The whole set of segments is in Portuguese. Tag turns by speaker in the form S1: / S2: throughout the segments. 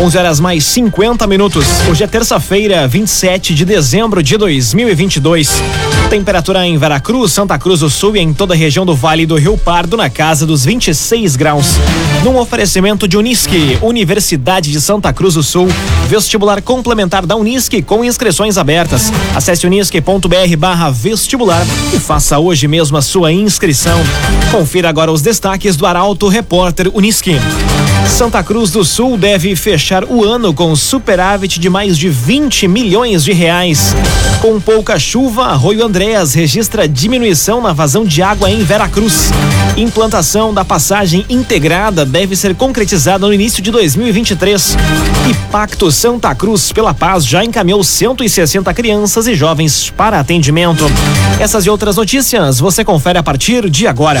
S1: 11 horas mais 50 minutos. Hoje é terça-feira, 27 de dezembro de 2022. Temperatura em Veracruz, Santa Cruz do Sul e em toda a região do Vale do Rio Pardo na casa dos 26 graus. Num oferecimento de Unisque, Universidade de Santa Cruz do Sul, vestibular complementar da Unisque com inscrições abertas. Acesse unisque.br/vestibular e faça hoje mesmo a sua inscrição. Confira agora os destaques do Arauto Repórter Unisque. Santa Cruz do Sul deve fechar o ano com superávit de mais de 20 milhões de reais. Com pouca chuva, Arroio Andréas registra diminuição na vazão de água em Veracruz. Implantação da passagem integrada deve ser concretizada no início de 2023. E Pacto Santa Cruz pela Paz já encaminhou 160 crianças e jovens para atendimento. Essas e outras notícias você confere a partir de agora.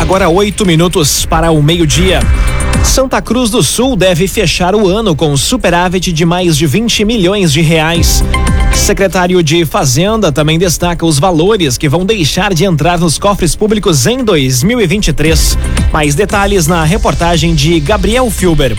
S1: Agora oito minutos para o meio-dia. Santa Cruz do Sul deve fechar o ano com superávit de mais de 20 milhões de reais. Secretário de Fazenda também destaca os valores que vão deixar de entrar nos cofres públicos em 2023. Mais detalhes na reportagem de Gabriel Filber.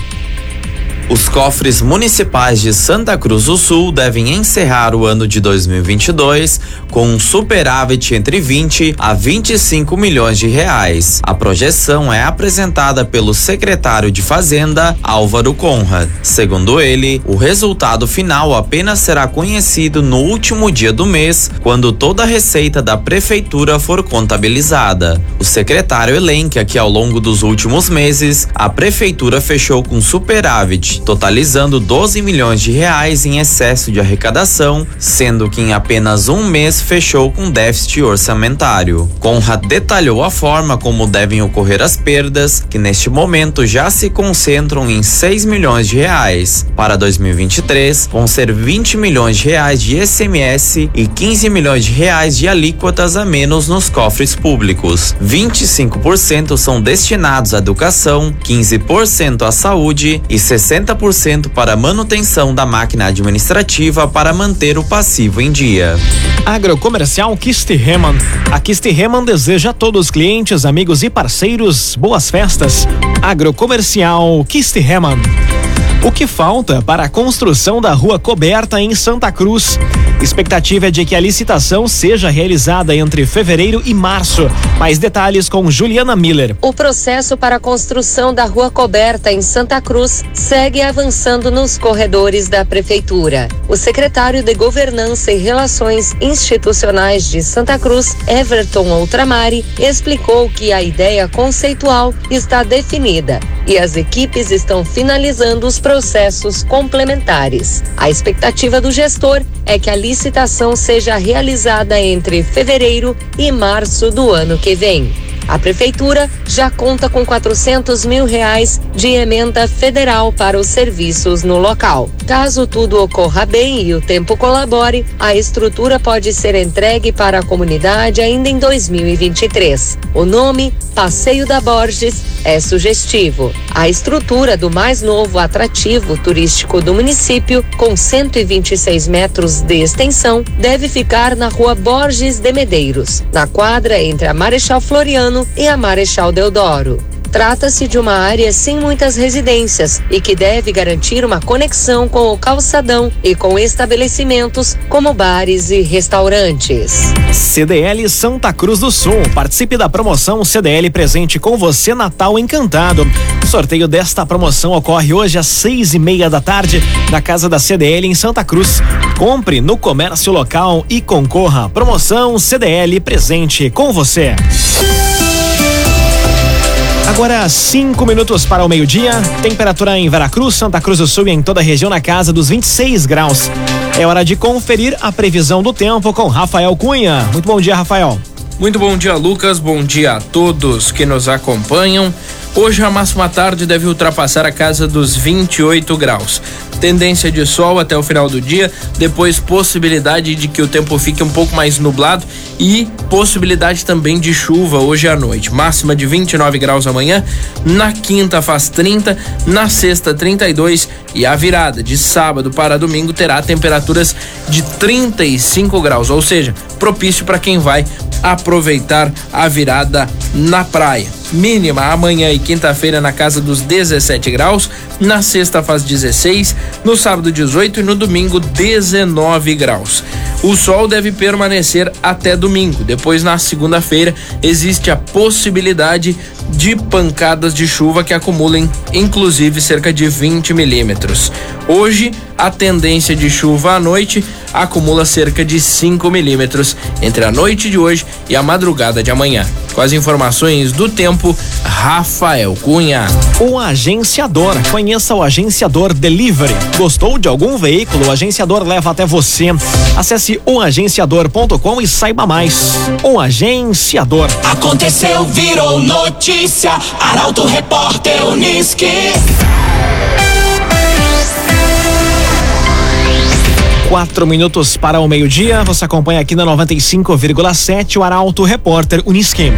S2: Os cofres municipais de Santa Cruz do Sul devem encerrar o ano de 2022 com um superávit entre 20 a 25 milhões de reais. A projeção é apresentada pelo secretário de Fazenda, Álvaro Conrad. Segundo ele, o resultado final apenas será conhecido no último dia do mês, quando toda a receita da prefeitura for contabilizada. O secretário elenca que ao longo dos últimos meses, a prefeitura fechou com superávit totalizando 12 milhões de reais em excesso de arrecadação, sendo que em apenas um mês fechou com déficit orçamentário. Conrad detalhou a forma como devem ocorrer as perdas, que neste momento já se concentram em 6 milhões de reais. Para 2023, vão ser 20 milhões de reais de SMS e 15 milhões de reais de alíquotas a menos nos cofres públicos. 25% são destinados à educação, 15% à saúde e 60 50% para manutenção da máquina administrativa para manter o passivo em dia.
S1: Agrocomercial Kistihemann. A Kistihemann deseja a todos os clientes, amigos e parceiros boas festas. Agrocomercial Kistihemann. O que falta para a construção da rua coberta em Santa Cruz? Expectativa é de que a licitação seja realizada entre fevereiro e março. Mais detalhes com Juliana Miller.
S3: O processo para a construção da rua coberta em Santa Cruz segue avançando nos corredores da prefeitura. O secretário de Governança e Relações Institucionais de Santa Cruz, Everton Outramari, explicou que a ideia conceitual está definida e as equipes estão finalizando os processos complementares. A expectativa do gestor é que a licitação seja realizada entre fevereiro e março do ano que vem. A prefeitura já conta com 400 mil reais de emenda federal para os serviços no local. Caso tudo ocorra bem e o tempo colabore, a estrutura pode ser entregue para a comunidade ainda em 2023. O nome Passeio da Borges é sugestivo. A estrutura do mais novo atrativo turístico do município, com 126 metros de extensão, deve ficar na rua Borges de Medeiros, na quadra entre a Marechal Floriano e a Marechal Deodoro. Trata-se de uma área sem muitas residências e que deve garantir uma conexão com o calçadão e com estabelecimentos como bares e restaurantes.
S1: CDL Santa Cruz do Sul. Participe da promoção CDL Presente com você Natal Encantado. O sorteio desta promoção ocorre hoje às seis e meia da tarde na casa da CDL em Santa Cruz. Compre no comércio local e concorra. Promoção CDL Presente com você. Agora, cinco minutos para o meio-dia. Temperatura em Veracruz, Santa Cruz do Sul e em toda a região na casa dos 26 graus. É hora de conferir a previsão do tempo com Rafael Cunha. Muito bom dia, Rafael.
S4: Muito bom dia, Lucas. Bom dia a todos que nos acompanham. Hoje a máxima tarde deve ultrapassar a casa dos 28 graus. Tendência de sol até o final do dia, depois possibilidade de que o tempo fique um pouco mais nublado e possibilidade também de chuva hoje à noite. Máxima de 29 graus amanhã, na quinta faz 30, na sexta 32 e a virada de sábado para domingo terá temperaturas de 35 graus, ou seja, propício para quem vai aproveitar a virada na praia. Mínima amanhã e quinta-feira na casa dos 17 graus, na sexta faz 16, no sábado 18 e no domingo 19 graus. O sol deve permanecer até domingo. Depois, na segunda-feira, existe a possibilidade de pancadas de chuva que acumulem, inclusive, cerca de 20 milímetros. Hoje, a tendência de chuva à noite acumula cerca de 5 milímetros entre a noite de hoje e a madrugada de amanhã. Com as informações do tempo, Rafael Cunha.
S1: O agenciador. Conheça o agenciador Delivery. Gostou de algum veículo? O agenciador leva até você. Acesse oagenciador.com e saiba mais. O agenciador.
S5: Aconteceu, virou notícia. Arauto Repórter Uniski.
S1: Quatro minutos para o meio-dia. Você acompanha aqui na 95,7 o Arauto Repórter Unisquim.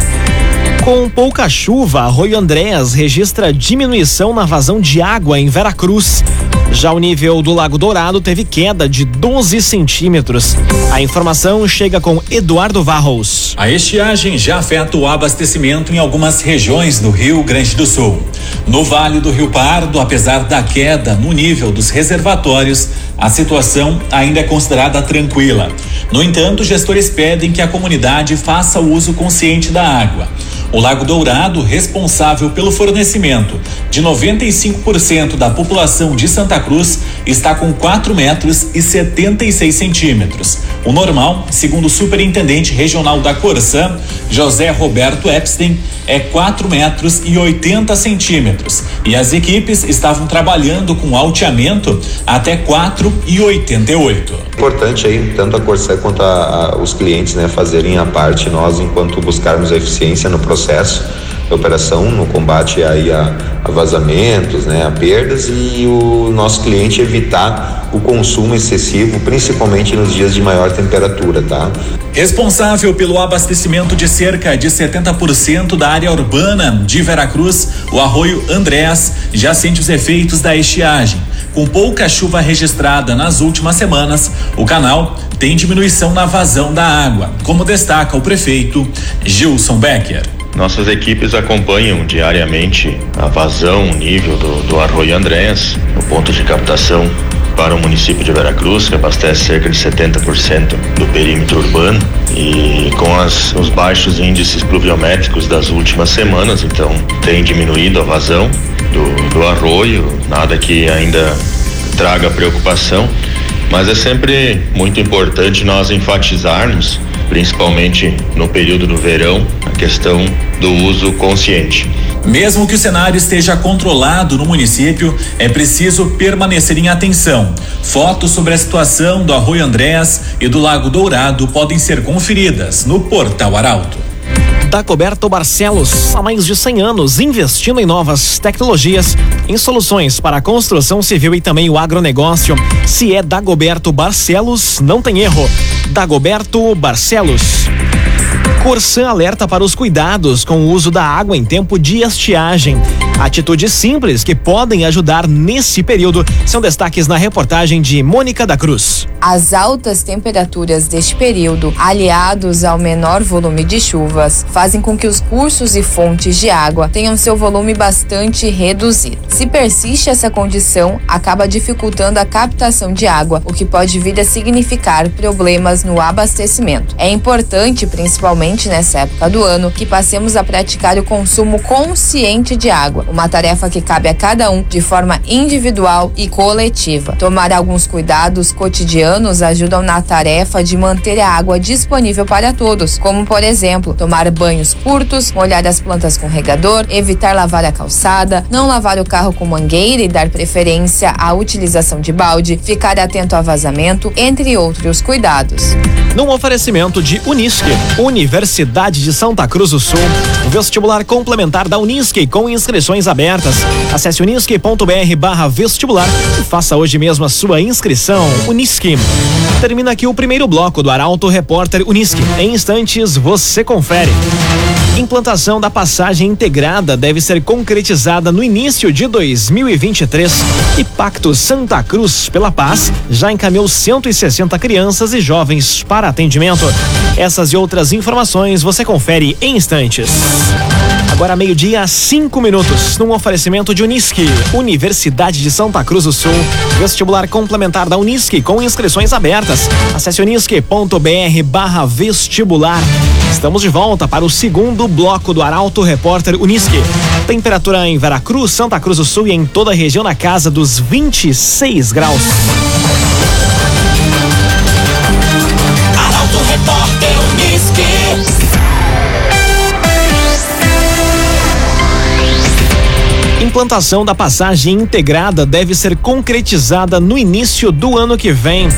S1: Com pouca chuva, Arroio Andréas registra diminuição na vazão de água em Veracruz. Já o nível do Lago Dourado teve queda de 12 centímetros. A informação chega com Eduardo Varros.
S6: A estiagem já afeta o abastecimento em algumas regiões do Rio Grande do Sul. No Vale do Rio Pardo, apesar da queda no nível dos reservatórios, a situação ainda é considerada tranquila. No entanto, gestores pedem que a comunidade faça o uso consciente da água. O Lago Dourado, responsável pelo fornecimento de 95% da população de Santa Cruz, está com 4 metros e 76 centímetros. O normal, segundo o superintendente regional da Corsã, José Roberto Epstein, é 4 metros e 80 centímetros. E as equipes estavam trabalhando com alteamento até 4 e 88.
S7: Importante aí, tanto a Corsã quanto a, a, os clientes, né, fazerem a parte, nós, enquanto buscarmos a eficiência no processo operação, no combate aí a, a vazamentos, né, a perdas e o nosso cliente evitar o consumo excessivo, principalmente nos dias de maior temperatura, tá?
S6: Responsável pelo abastecimento de cerca de 70% da área urbana de Veracruz, o arroio Andrés já sente os efeitos da estiagem. Com pouca chuva registrada nas últimas semanas, o canal tem diminuição na vazão da água, como destaca o prefeito Gilson Becker.
S8: Nossas equipes acompanham diariamente a vazão, o nível do, do Arroio Andréas, no ponto de captação para o município de Veracruz, que abastece cerca de 70% do perímetro urbano, e com as, os baixos índices pluviométricos das últimas semanas, então tem diminuído a vazão do, do arroio, nada que ainda traga preocupação, mas é sempre muito importante nós enfatizarmos principalmente no período do verão, a questão do uso consciente.
S6: Mesmo que o cenário esteja controlado no município, é preciso permanecer em atenção. Fotos sobre a situação do Arroio Andrés e do Lago Dourado podem ser conferidas no Portal Arauto.
S1: Dagoberto Barcelos, há mais de 100 anos, investindo em novas tecnologias, em soluções para a construção civil e também o agronegócio. Se é Dagoberto Barcelos, não tem erro. Dagoberto Barcelos. Corsã alerta para os cuidados com o uso da água em tempo de estiagem. Atitudes simples que podem ajudar nesse período são destaques na reportagem de Mônica da Cruz.
S9: As altas temperaturas deste período, aliados ao menor volume de chuvas, fazem com que os cursos e fontes de água tenham seu volume bastante reduzido. Se persiste essa condição, acaba dificultando a captação de água, o que pode vir a significar problemas no abastecimento. É importante, principalmente nessa época do ano, que passemos a praticar o consumo consciente de água uma tarefa que cabe a cada um de forma individual e coletiva. Tomar alguns cuidados cotidianos ajudam na tarefa de manter a água disponível para todos, como por exemplo, tomar banhos curtos, molhar as plantas com regador, evitar lavar a calçada, não lavar o carro com mangueira e dar preferência à utilização de balde, ficar atento a vazamento, entre outros cuidados.
S1: Num oferecimento de Unisque, Uni Universidade de Santa Cruz do Sul. Vestibular complementar da Unisque com inscrições abertas. Acesse unisque.br barra vestibular e faça hoje mesmo a sua inscrição. Unisque. Termina aqui o primeiro bloco do Arauto Repórter Unisque. Em instantes você confere. Implantação da passagem integrada deve ser concretizada no início de 2023 e Pacto Santa Cruz pela Paz já encaminhou 160 crianças e jovens para atendimento. Essas e outras informações você confere em instantes. Agora meio-dia, cinco minutos, num oferecimento de Unisque, Universidade de Santa Cruz do Sul. Vestibular complementar da Unisque com inscrições abertas. Acesse unisque.br barra vestibular. Estamos de volta para o segundo bloco do Arauto Repórter Unisque. Temperatura em Veracruz, Santa Cruz do Sul e em toda a região na casa dos 26 graus.
S5: Arauto Repórter Unisque.
S1: Implantação da passagem integrada deve ser concretizada no início do ano que vem.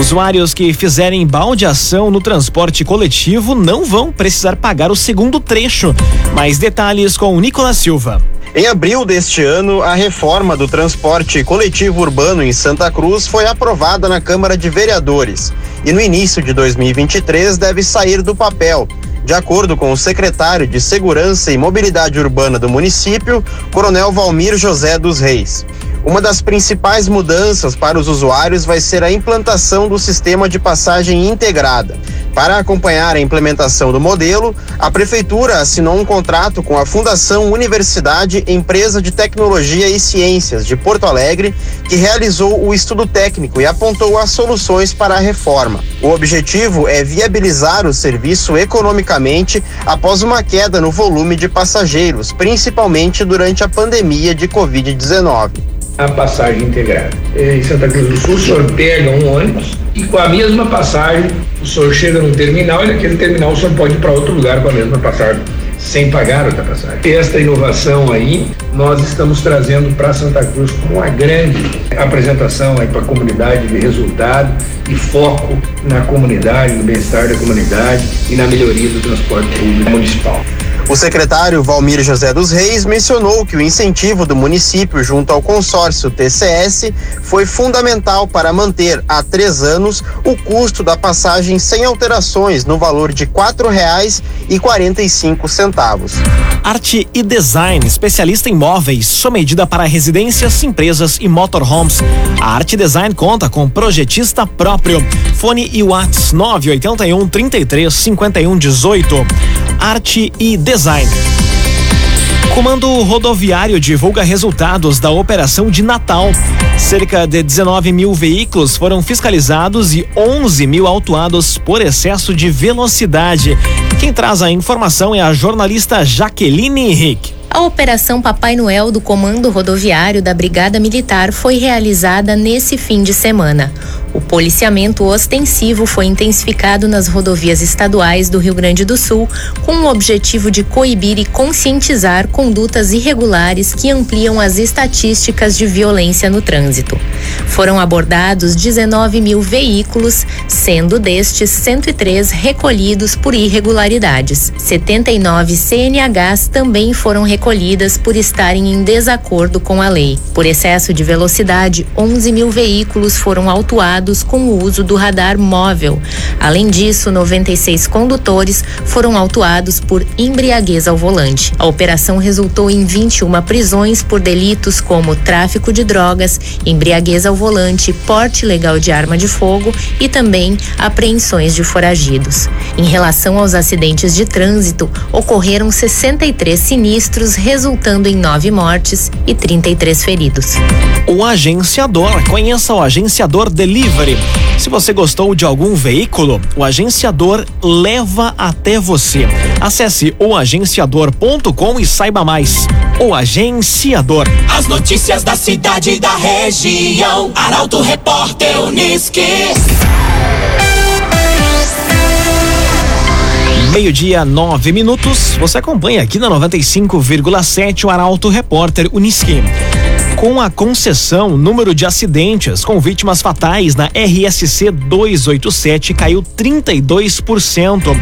S1: Usuários que fizerem baldeação no transporte coletivo não vão precisar pagar o segundo trecho. Mais detalhes com Nicolas Silva.
S10: Em abril deste ano, a reforma do transporte coletivo urbano em Santa Cruz foi aprovada na Câmara de Vereadores e no início de 2023 deve sair do papel. De acordo com o secretário de Segurança e Mobilidade Urbana do município, Coronel Valmir José dos Reis. Uma das principais mudanças para os usuários vai ser a implantação do sistema de passagem integrada. Para acompanhar a implementação do modelo, a Prefeitura assinou um contrato com a Fundação Universidade Empresa de Tecnologia e Ciências de Porto Alegre, que realizou o estudo técnico e apontou as soluções para a reforma. O objetivo é viabilizar o serviço economicamente após uma queda no volume de passageiros, principalmente durante a pandemia de Covid-19
S11: a passagem integrada. Em Santa Cruz do Sul, o senhor pega um ônibus e com a mesma passagem, o senhor chega no terminal e naquele terminal o senhor pode ir para outro lugar com a mesma passagem, sem pagar outra passagem. Esta inovação aí, nós estamos trazendo para Santa Cruz com uma grande apresentação aí para a comunidade de resultado e foco na comunidade, no bem-estar da comunidade e na melhoria do transporte público municipal.
S10: O secretário Valmir José dos Reis mencionou que o incentivo do município junto ao consórcio TCS foi fundamental para manter há três anos o custo da passagem sem alterações no valor de cinco centavos.
S1: Arte e Design, especialista em móveis, sua medida para residências, empresas e motorhomes. A Arte Design conta com projetista próprio. Fone e Whats 981 33 51 18. Arte e Design. Comando Rodoviário divulga resultados da operação de Natal. Cerca de 19 mil veículos foram fiscalizados e 11 mil autuados por excesso de velocidade. Quem traz a informação é a jornalista Jaqueline Henrique.
S12: A Operação Papai Noel do Comando Rodoviário da Brigada Militar foi realizada nesse fim de semana. O policiamento ostensivo foi intensificado nas rodovias estaduais do Rio Grande do Sul, com o objetivo de coibir e conscientizar condutas irregulares que ampliam as estatísticas de violência no trânsito. Foram abordados 19 mil veículos, sendo destes 103 recolhidos por irregularidades. 79 CNHs também foram recolhidas por estarem em desacordo com a lei. Por excesso de velocidade, 11 mil veículos foram autuados com o uso do radar móvel. Além disso, 96 condutores foram autuados por embriaguez ao volante. A operação resultou em 21 prisões por delitos como tráfico de drogas, embriaguez ao volante, porte ilegal de arma de fogo e também apreensões de foragidos. Em relação aos acidentes de trânsito, ocorreram 63 sinistros, resultando em nove mortes e 33 feridos.
S1: O agenciador. Conheça o agenciador Delivery. Se você gostou de algum veículo, o agenciador leva até você. Acesse oagenciador.com e saiba mais. O Agenciador.
S5: As notícias da cidade e da região. Arauto Repórter Unisque.
S1: Meio-dia, nove minutos. Você acompanha aqui na 95,7 o Arauto Repórter Unisque com a concessão, número de acidentes com vítimas fatais na RSC 287 caiu 32%.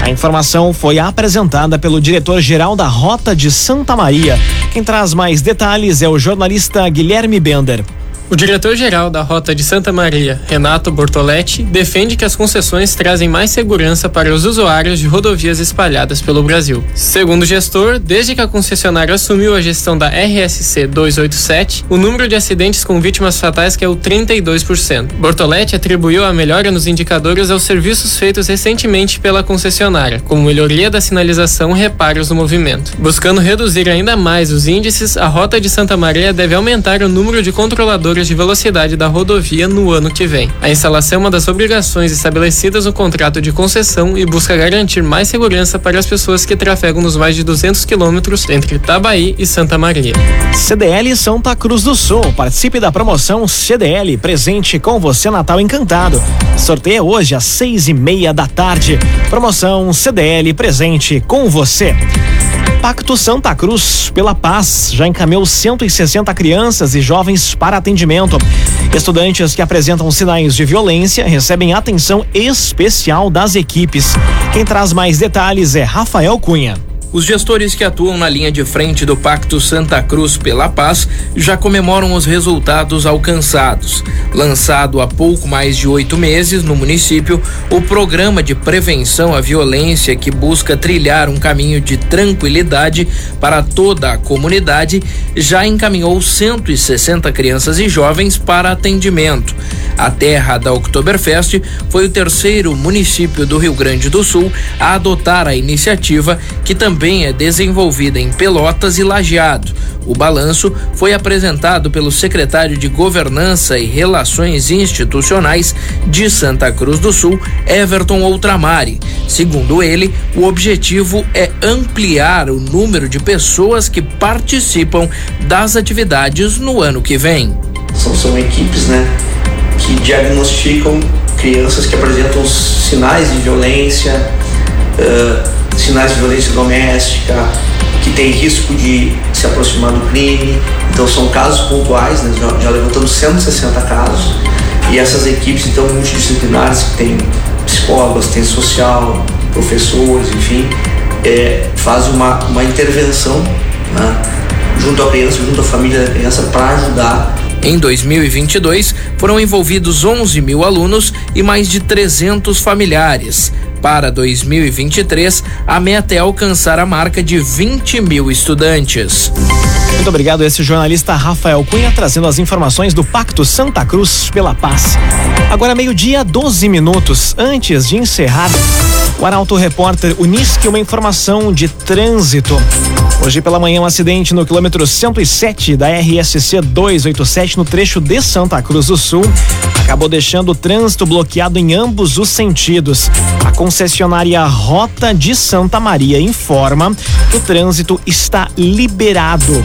S1: A informação foi apresentada pelo diretor-geral da Rota de Santa Maria. Quem traz mais detalhes é o jornalista Guilherme Bender.
S13: O diretor-geral da Rota de Santa Maria, Renato Bortoletti, defende que as concessões trazem mais segurança para os usuários de rodovias espalhadas pelo Brasil. Segundo o gestor, desde que a concessionária assumiu a gestão da RSC 287, o número de acidentes com vítimas fatais caiu 32%. Bortoletti atribuiu a melhora nos indicadores aos serviços feitos recentemente pela concessionária, como melhoria da sinalização e reparos no movimento. Buscando reduzir ainda mais os índices, a Rota de Santa Maria deve aumentar o número de controladores de velocidade da rodovia no ano que vem. A instalação é uma das obrigações estabelecidas no contrato de concessão e busca garantir mais segurança para as pessoas que trafegam nos mais de 200 quilômetros entre Itabaí e Santa Maria.
S1: CDL Santa Cruz do Sul. Participe da promoção CDL Presente com você Natal Encantado. Sorteio hoje às seis e meia da tarde. Promoção CDL Presente com você. Pacto Santa Cruz pela Paz já encaminhou 160 crianças e jovens para atendimento. Estudantes que apresentam sinais de violência recebem atenção especial das equipes. Quem traz mais detalhes é Rafael Cunha.
S4: Os gestores que atuam na linha de frente do Pacto Santa Cruz pela Paz já comemoram os resultados alcançados. Lançado há pouco mais de oito meses no município, o programa de prevenção à violência, que busca trilhar um caminho de tranquilidade para toda a comunidade, já encaminhou 160 crianças e jovens para atendimento. A terra da Oktoberfest foi o terceiro município do Rio Grande do Sul a adotar a iniciativa, que também é desenvolvida em Pelotas e Lajeado. O balanço foi apresentado pelo secretário de Governança e Relações Institucionais de Santa Cruz do Sul, Everton Outramari. Segundo ele, o objetivo é ampliar o número de pessoas que participam das atividades no ano que vem.
S14: São, são equipes, né? que diagnosticam crianças que apresentam sinais de violência, uh, sinais de violência doméstica, que tem risco de se aproximar do crime. Então são casos pontuais, né? já, já levantamos 160 casos. E essas equipes então multidisciplinares que tem psicólogos, tem social, professores, enfim, é, fazem uma, uma intervenção né? junto à criança, junto à família da criança para ajudar
S4: em 2022, foram envolvidos 11 mil alunos e mais de 300 familiares. Para 2023, a meta é alcançar a marca de 20 mil estudantes.
S1: Muito obrigado, esse jornalista Rafael Cunha trazendo as informações do Pacto Santa Cruz pela Paz. Agora, meio-dia, 12 minutos. Antes de encerrar, o Arauto Repórter Unisque, uma informação de trânsito. Hoje pela manhã, um acidente no quilômetro 107 da RSC 287 no trecho de Santa Cruz do Sul acabou deixando o trânsito bloqueado em ambos os sentidos. A concessionária Rota de Santa Maria informa que o trânsito está liberado.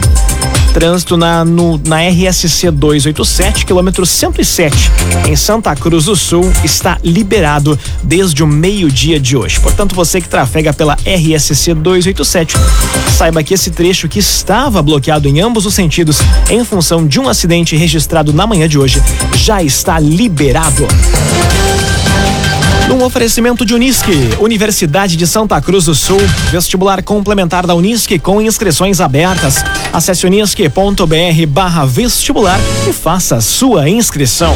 S1: Trânsito na, no, na RSC 287, quilômetro 107, em Santa Cruz do Sul, está liberado desde o meio-dia de hoje. Portanto, você que trafega pela RSC 287, saiba que esse trecho que estava bloqueado em ambos os sentidos em função de um acidente registrado na manhã de hoje já está liberado. Um oferecimento de Unisque, Universidade de Santa Cruz do Sul, vestibular complementar da Unisque com inscrições abertas. Acesse unisque.br barra vestibular e faça sua inscrição.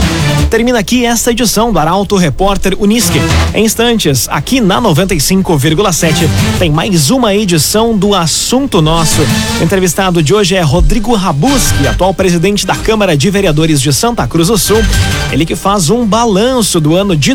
S1: Termina aqui esta edição do Arauto Repórter Unisque. Em instantes, aqui na 95,7, tem mais uma edição do Assunto Nosso. O entrevistado de hoje é Rodrigo Rabuski, atual presidente da Câmara de Vereadores de Santa Cruz do Sul. Ele que faz um balanço do ano de